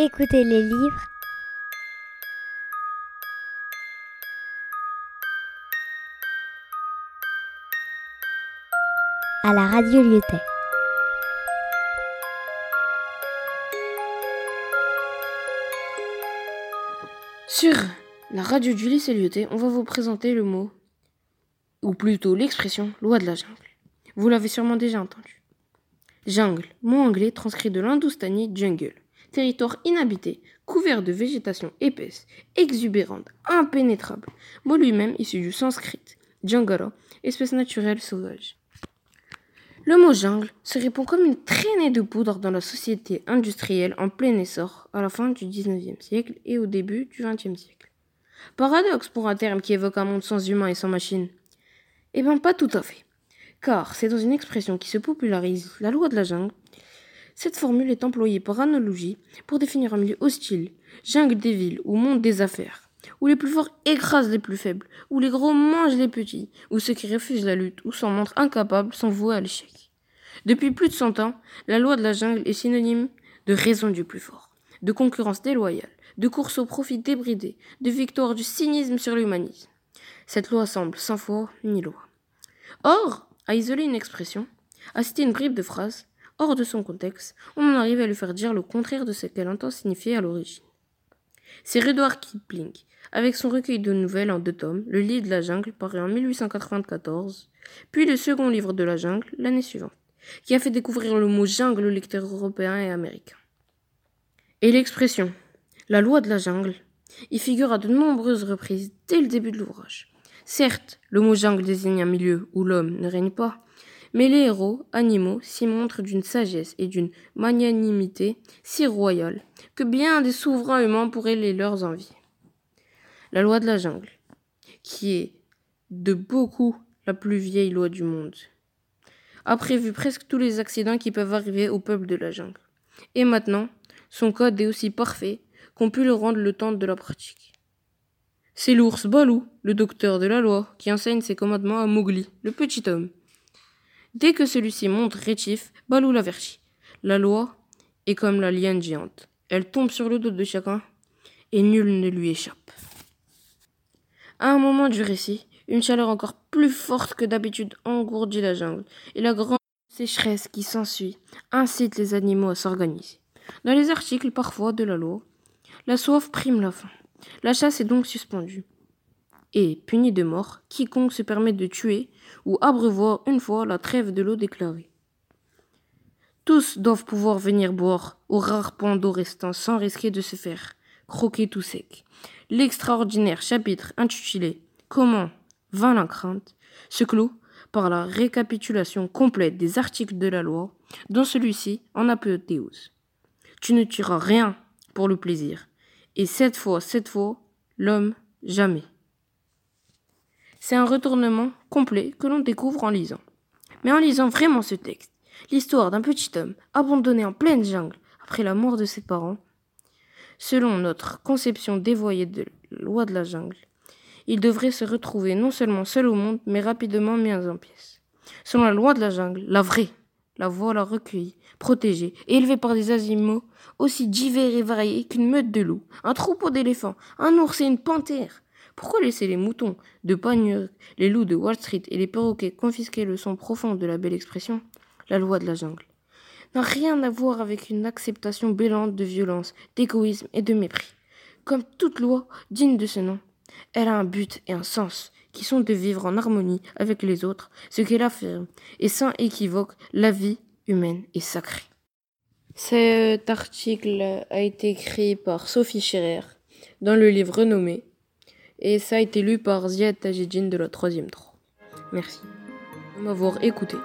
Écoutez les livres. à la radio Lyotet. Sur la radio du lycée Lyotet, on va vous présenter le mot, ou plutôt l'expression loi de la jungle. Vous l'avez sûrement déjà entendu. Jungle, mot anglais transcrit de l'indoustanie jungle, territoire inhabité, couvert de végétation épaisse, exubérante, impénétrable, mot lui-même issu du sanskrit, jungara, espèce naturelle sauvage. Le mot jungle se répand comme une traînée de poudre dans la société industrielle en plein essor à la fin du XIXe siècle et au début du XXe siècle. Paradoxe pour un terme qui évoque un monde sans humains et sans machines. Eh bien, pas tout à fait. Car c'est dans une expression qui se popularise, la loi de la jungle. Cette formule est employée par analogie pour définir un milieu hostile, jungle des villes ou monde des affaires où les plus forts écrasent les plus faibles, où les gros mangent les petits, où ceux qui refusent la lutte ou s'en montrent incapables sont voués à l'échec. Depuis plus de cent ans, la loi de la jungle est synonyme de raison du plus fort, de concurrence déloyale, de course au profit débridé, de victoire du cynisme sur l'humanisme. Cette loi semble sans foi ni loi. Or, à isoler une expression, à citer une bribe de phrase, hors de son contexte, on en arrive à lui faire dire le contraire de ce qu'elle entend signifier à l'origine. C'est Rudyard Kipling, avec son recueil de nouvelles en deux tomes, Le Livre de la jungle, paru en 1894, puis le second livre de la jungle, l'année suivante, qui a fait découvrir le mot jungle aux lecteurs européens et américains. Et l'expression la loi de la jungle y figure à de nombreuses reprises dès le début de l'ouvrage. Certes, le mot jungle désigne un milieu où l'homme ne règne pas, mais les héros, animaux, s'y montrent d'une sagesse et d'une magnanimité si royale que bien des souverains humains pourraient les leurs envier. La loi de la jungle, qui est de beaucoup la plus vieille loi du monde, a prévu presque tous les accidents qui peuvent arriver au peuple de la jungle. Et maintenant, son code est aussi parfait qu'on pu le rendre le temps de la pratique. C'est l'ours Balou, le docteur de la loi, qui enseigne ses commandements à Mowgli, le petit homme. Dès que celui-ci montre rétif, Balou l'avertit. La loi est comme la liane géante. Elle tombe sur le dos de chacun et nul ne lui échappe. À un moment du récit, une chaleur encore plus forte que d'habitude engourdit la jungle, et la grande sécheresse qui s'ensuit incite les animaux à s'organiser. Dans les articles parfois de la loi, la soif prime la faim. La chasse est donc suspendue. Et, puni de mort, quiconque se permet de tuer ou abreuvoir une fois la trêve de l'eau déclarée. Tous doivent pouvoir venir boire au rare d'eau restant sans risquer de se faire croquer tout sec. L'extraordinaire chapitre intitulé Comment vint la crainte se clôt par la récapitulation complète des articles de la loi, dont celui-ci en apothéose. Tu ne tueras rien pour le plaisir, et cette fois, cette fois, l'homme jamais. C'est un retournement complet que l'on découvre en lisant. Mais en lisant vraiment ce texte, l'histoire d'un petit homme abandonné en pleine jungle après la mort de ses parents, selon notre conception dévoyée de la loi de la jungle, il devrait se retrouver non seulement seul au monde, mais rapidement mis en pièces. Selon la loi de la jungle, la vraie, la voilà recueillie, protégée élevée par des animaux aussi divers et variés qu'une meute de loups, un troupeau d'éléphants, un ours et une panthère. Pourquoi laisser les moutons de Panurg, les loups de Wall Street et les perroquets confisquer le son profond de la belle expression La loi de la jungle n'a rien à voir avec une acceptation bêlante de violence, d'égoïsme et de mépris. Comme toute loi digne de ce nom, elle a un but et un sens qui sont de vivre en harmonie avec les autres, ce qu'elle affirme, et sans équivoque, la vie humaine est sacrée. Cet article a été écrit par Sophie Scherer dans le livre renommé et ça a été lu par Ziad Tajidjin de la 3 3. Merci de m'avoir écouté.